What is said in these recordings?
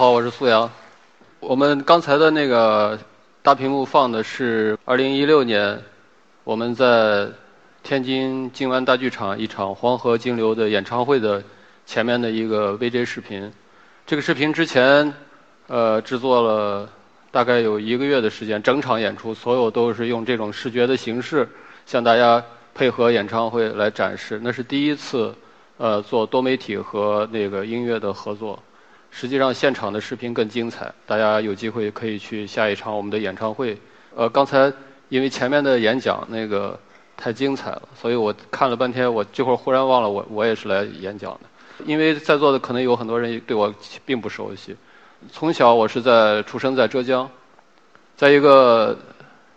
好，我是苏阳。我们刚才的那个大屏幕放的是2016年我们在天津静湾大剧场一场《黄河金流》的演唱会的前面的一个 VJ 视频。这个视频之前呃制作了大概有一个月的时间，整场演出所有都是用这种视觉的形式向大家配合演唱会来展示。那是第一次呃做多媒体和那个音乐的合作。实际上，现场的视频更精彩，大家有机会可以去下一场我们的演唱会。呃，刚才因为前面的演讲那个太精彩了，所以我看了半天，我这会儿忽然忘了我我也是来演讲的。因为在座的可能有很多人对我并不熟悉。从小我是在出生在浙江，在一个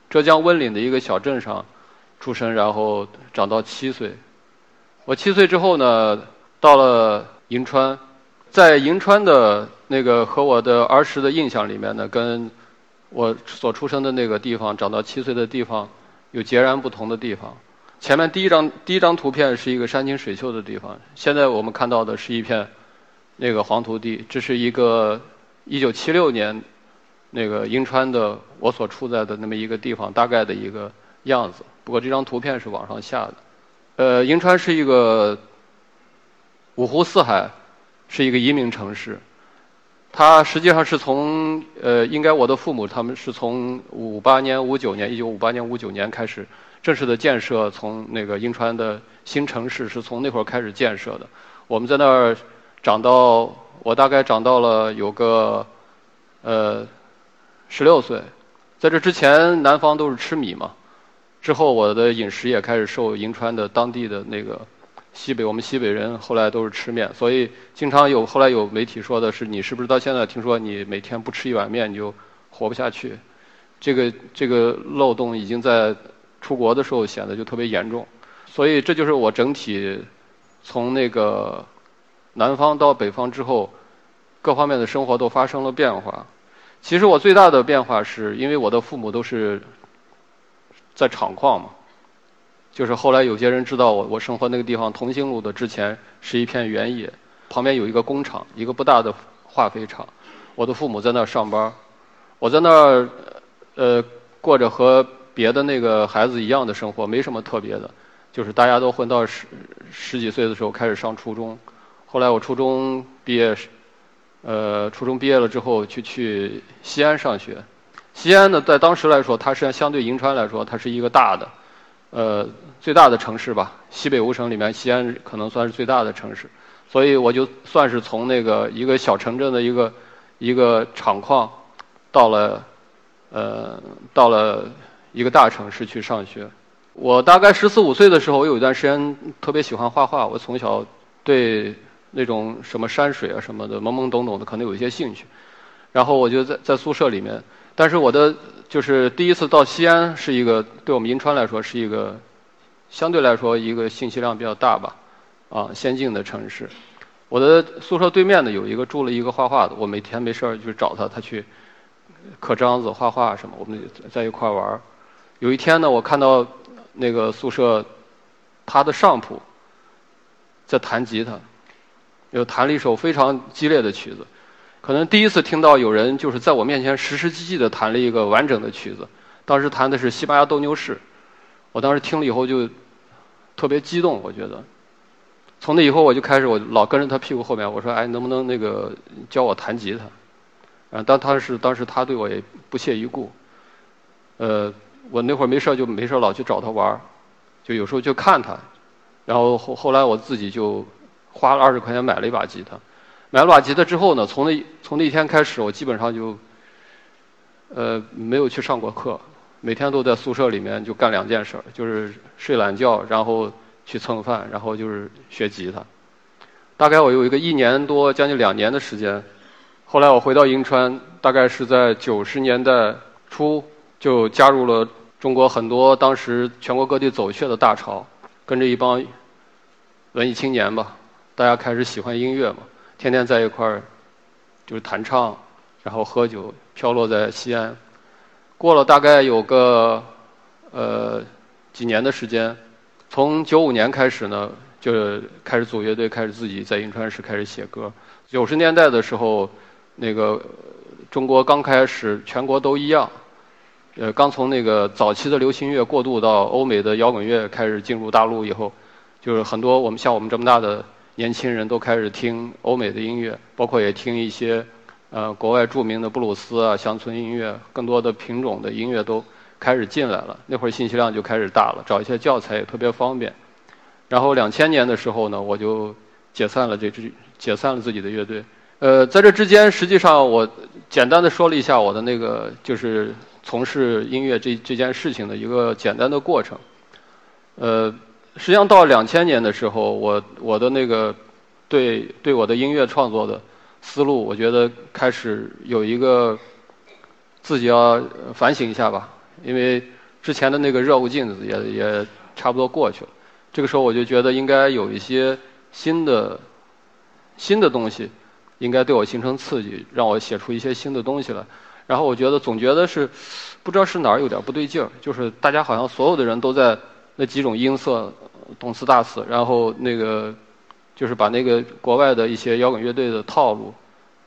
浙江温岭的一个小镇上出生，然后长到七岁。我七岁之后呢，到了银川。在银川的那个和我的儿时的印象里面呢，跟我所出生的那个地方长到七岁的地方有截然不同的地方。前面第一张第一张图片是一个山清水秀的地方，现在我们看到的是一片那个黄土地。这是一个一九七六年那个银川的我所处在的那么一个地方大概的一个样子。不过这张图片是网上下的。呃，银川是一个五湖四海。是一个移民城市，它实际上是从呃，应该我的父母他们是从五八年、五九年，一九五八年、五九年开始正式的建设，从那个银川的新城市是从那会儿开始建设的。我们在那儿长到，我大概长到了有个呃十六岁，在这之前南方都是吃米嘛，之后我的饮食也开始受银川的当地的那个。西北，我们西北人后来都是吃面，所以经常有后来有媒体说的是，你是不是到现在听说你每天不吃一碗面你就活不下去？这个这个漏洞已经在出国的时候显得就特别严重，所以这就是我整体从那个南方到北方之后，各方面的生活都发生了变化。其实我最大的变化是因为我的父母都是在厂矿嘛。就是后来有些人知道我，我生活那个地方同兴路的之前是一片原野，旁边有一个工厂，一个不大的化肥厂。我的父母在那儿上班，我在那儿呃过着和别的那个孩子一样的生活，没什么特别的，就是大家都混到十十几岁的时候开始上初中。后来我初中毕业，呃初中毕业了之后去去西安上学。西安呢，在当时来说，它是相对银川来说，它是一个大的。呃，最大的城市吧，西北五省里面，西安可能算是最大的城市，所以我就算是从那个一个小城镇的一个一个厂矿，到了呃到了一个大城市去上学。我大概十四五岁的时候，我有一段时间特别喜欢画画。我从小对那种什么山水啊什么的，懵懵懂懂的，可能有一些兴趣。然后我就在在宿舍里面，但是我的就是第一次到西安，是一个对我们银川来说是一个相对来说一个信息量比较大吧，啊，先进的城市。我的宿舍对面呢有一个住了一个画画的，我每天没事儿就找他，他去刻章子、画画什么，我们在一块儿玩儿。有一天呢，我看到那个宿舍他的上铺在弹吉他，又弹了一首非常激烈的曲子。可能第一次听到有人就是在我面前实实际际的弹了一个完整的曲子，当时弹的是西班牙斗牛士，我当时听了以后就特别激动，我觉得，从那以后我就开始我老跟着他屁股后面，我说哎能不能那个教我弹吉他，啊当他是当时他对我也不屑一顾，呃我那会儿没事就没事老去找他玩就有时候就看他，然后后后来我自己就花了二十块钱买了一把吉他。买了把吉他之后呢，从那从那一天开始，我基本上就，呃，没有去上过课，每天都在宿舍里面就干两件事儿，就是睡懒觉，然后去蹭饭，然后就是学吉他。大概我有一个一年多，将近两年的时间。后来我回到银川，大概是在九十年代初，就加入了中国很多当时全国各地走穴的大潮，跟着一帮文艺青年吧，大家开始喜欢音乐嘛。天天在一块儿，就是弹唱，然后喝酒，飘落在西安。过了大概有个呃几年的时间，从九五年开始呢，就开始组乐队，开始自己在银川市开始写歌。九十年代的时候，那个中国刚开始，全国都一样，呃，刚从那个早期的流行乐过渡到欧美的摇滚乐开始进入大陆以后，就是很多我们像我们这么大的。年轻人都开始听欧美的音乐，包括也听一些呃国外著名的布鲁斯啊、乡村音乐，更多的品种的音乐都开始进来了。那会儿信息量就开始大了，找一些教材也特别方便。然后两千年的时候呢，我就解散了这支，解散了自己的乐队。呃，在这之间，实际上我简单的说了一下我的那个就是从事音乐这这件事情的一个简单的过程。呃。实际上到两千年的时候，我我的那个对对我的音乐创作的思路，我觉得开始有一个自己要反省一下吧，因为之前的那个热乎劲子也也差不多过去了。这个时候我就觉得应该有一些新的新的东西，应该对我形成刺激，让我写出一些新的东西来。然后我觉得总觉得是不知道是哪儿有点不对劲儿，就是大家好像所有的人都在。那几种音色，动次大次，然后那个就是把那个国外的一些摇滚乐队的套路，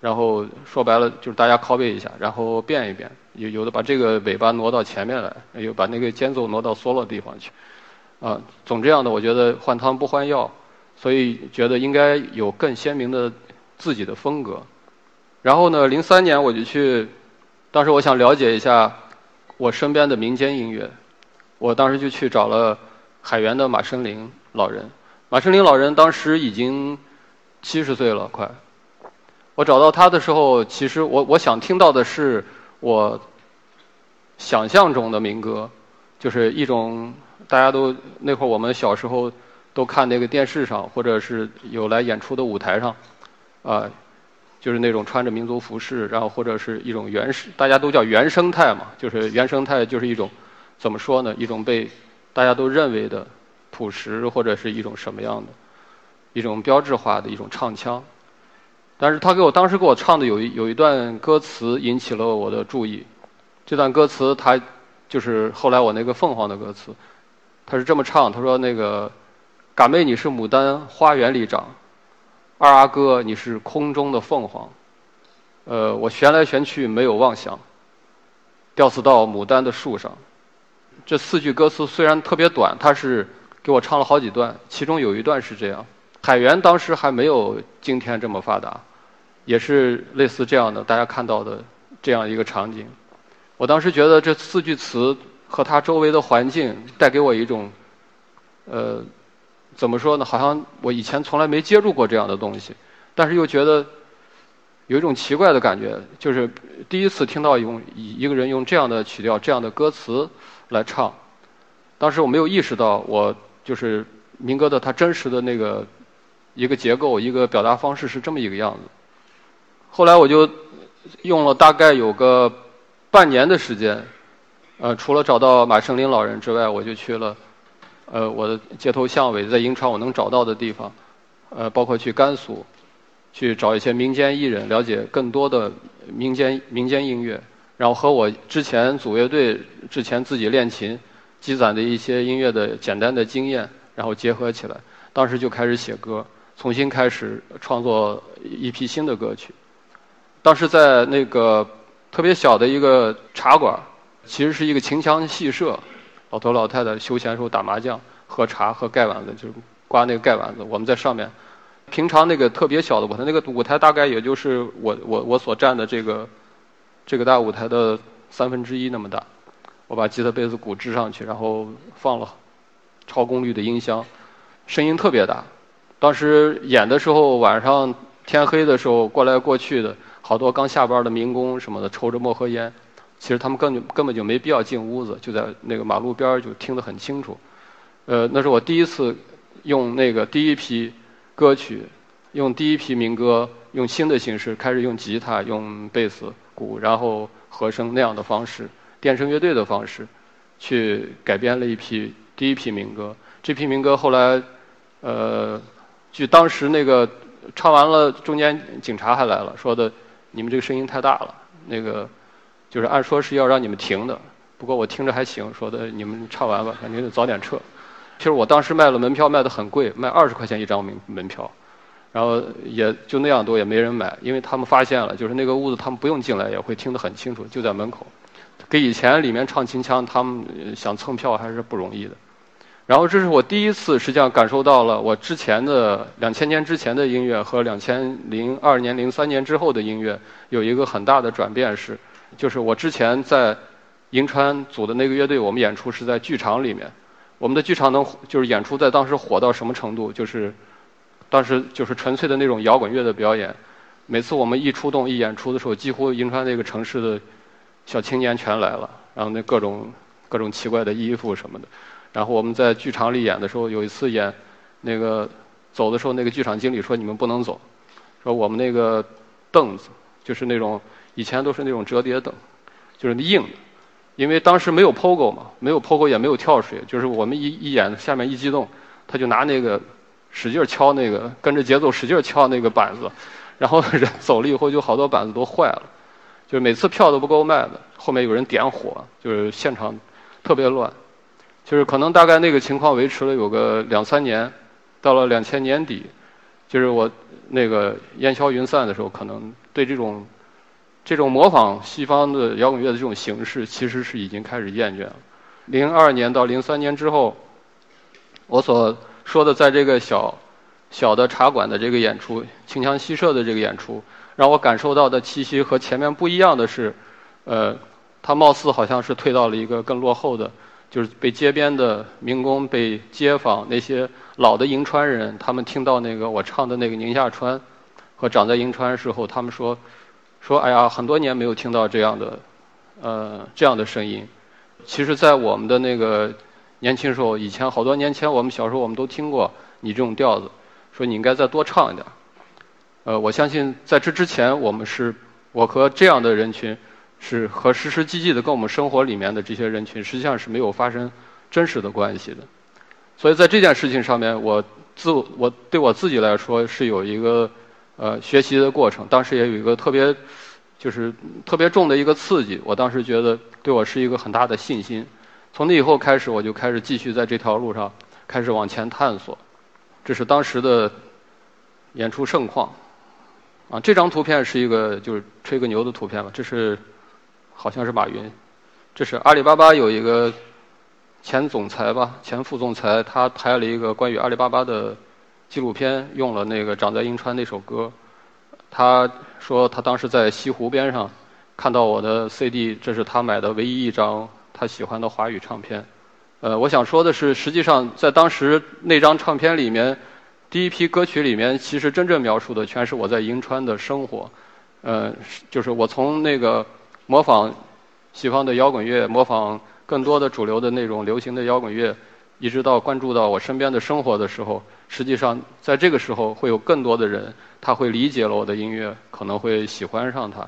然后说白了就是大家拷贝一下，然后变一变，有有的把这个尾巴挪到前面来，有把那个间奏挪到 solo 地方去，啊，总这样的我觉得换汤不换药，所以觉得应该有更鲜明的自己的风格。然后呢，零三年我就去，当时我想了解一下我身边的民间音乐。我当时就去找了海员的马生林老人，马生林老人当时已经七十岁了，快。我找到他的时候，其实我我想听到的是我想象中的民歌，就是一种大家都那会儿我们小时候都看那个电视上，或者是有来演出的舞台上，啊，就是那种穿着民族服饰，然后或者是一种原始，大家都叫原生态嘛，就是原生态就是一种。怎么说呢？一种被大家都认为的朴实，或者是一种什么样的一种标志化的一种唱腔。但是他给我当时给我唱的有一有一段歌词引起了我的注意。这段歌词他就是后来我那个凤凰的歌词，他是这么唱：他说那个嘎妹你是牡丹花园里长，二阿哥你是空中的凤凰。呃，我旋来旋去没有妄想，吊死到牡丹的树上。这四句歌词虽然特别短，他是给我唱了好几段，其中有一段是这样：海源当时还没有今天这么发达，也是类似这样的大家看到的这样一个场景。我当时觉得这四句词和他周围的环境带给我一种，呃，怎么说呢？好像我以前从来没接触过这样的东西，但是又觉得有一种奇怪的感觉，就是第一次听到用一个人用这样的曲调、这样的歌词。来唱，当时我没有意识到，我就是民歌的它真实的那个一个结构、一个表达方式是这么一个样子。后来我就用了大概有个半年的时间，呃，除了找到马胜林老人之外，我就去了呃我的街头巷尾，在银川我能找到的地方，呃，包括去甘肃，去找一些民间艺人，了解更多的民间民间音乐，然后和我之前组乐队之前自己练琴积攒的一些音乐的简单的经验，然后结合起来，当时就开始写歌，重新开始创作一批新的歌曲。当时在那个特别小的一个茶馆，其实是一个琴腔戏社，老头老太太休闲时候打麻将、喝茶、喝盖碗子，就是刮那个盖碗子。我们在上面，平常那个特别小的舞台，那个舞台大概也就是我我我所站的这个这个大舞台的三分之一那么大。我把吉他、贝斯、鼓支上去，然后放了超功率的音箱，声音特别大。当时演的时候，晚上天黑的时候，过来过去的。好多刚下班的民工什么的，抽着墨盒烟，其实他们根本根本就没必要进屋子，就在那个马路边就听得很清楚。呃，那是我第一次用那个第一批歌曲，用第一批民歌，用新的形式开始用吉他、用贝斯、鼓，然后和声那样的方式，电声乐队的方式，去改编了一批第一批民歌。这批民歌后来，呃，据当时那个唱完了，中间警察还来了，说的。你们这个声音太大了，那个就是按说是要让你们停的，不过我听着还行，说的你们唱完吧，反正早点撤。其实我当时卖了门票卖的很贵，卖二十块钱一张门门票，然后也就那样多也没人买，因为他们发现了，就是那个屋子他们不用进来也会听得很清楚，就在门口。给以前里面唱秦腔，他们想蹭票还是不容易的。然后这是我第一次，实际上感受到了我之前的两千年之前的音乐和两千零二年、零三年之后的音乐有一个很大的转变是，就是我之前在银川组的那个乐队，我们演出是在剧场里面，我们的剧场能就是演出在当时火到什么程度，就是当时就是纯粹的那种摇滚乐的表演，每次我们一出动一演出的时候，几乎银川那个城市的小青年全来了，然后那各种各种奇怪的衣服什么的。然后我们在剧场里演的时候，有一次演，那个走的时候，那个剧场经理说：“你们不能走，说我们那个凳子就是那种以前都是那种折叠凳，就是硬的，因为当时没有 POGO 嘛，没有 POGO 也没有跳水，就是我们一一演下面一激动，他就拿那个使劲敲那个，跟着节奏使劲敲那个板子，然后人走了以后，就好多板子都坏了，就是每次票都不够卖的，后面有人点火，就是现场特别乱。”就是可能大概那个情况维持了有个两三年，到了两千年底，就是我那个烟消云散的时候，可能对这种这种模仿西方的摇滚乐的这种形式，其实是已经开始厌倦了。零二年到零三年之后，我所说的在这个小小的茶馆的这个演出，清腔西社的这个演出，让我感受到的气息和前面不一样的是，呃，它貌似好像是退到了一个更落后的。就是被街边的民工、被街坊那些老的银川人，他们听到那个我唱的那个《宁夏川》和长在银川时候，他们说说哎呀，很多年没有听到这样的呃这样的声音。其实，在我们的那个年轻时候，以前好多年前，我们小时候我们都听过你这种调子，说你应该再多唱一点。呃，我相信在这之前，我们是我和这样的人群。是和实实际际的跟我们生活里面的这些人群，实际上是没有发生真实的关系的。所以在这件事情上面，我自我对我自己来说是有一个呃学习的过程。当时也有一个特别就是特别重的一个刺激。我当时觉得对我是一个很大的信心。从那以后开始，我就开始继续在这条路上开始往前探索。这是当时的演出盛况啊。这张图片是一个就是吹个牛的图片吧。这是。好像是马云，这是阿里巴巴有一个前总裁吧，前副总裁，他拍了一个关于阿里巴巴的纪录片，用了那个《长在银川》那首歌。他说他当时在西湖边上看到我的 CD，这是他买的唯一一张他喜欢的华语唱片。呃，我想说的是，实际上在当时那张唱片里面，第一批歌曲里面，其实真正描述的全是我在银川的生活。呃，就是我从那个。模仿西方的摇滚乐，模仿更多的主流的那种流行的摇滚乐，一直到关注到我身边的生活的时候，实际上在这个时候会有更多的人，他会理解了我的音乐，可能会喜欢上它。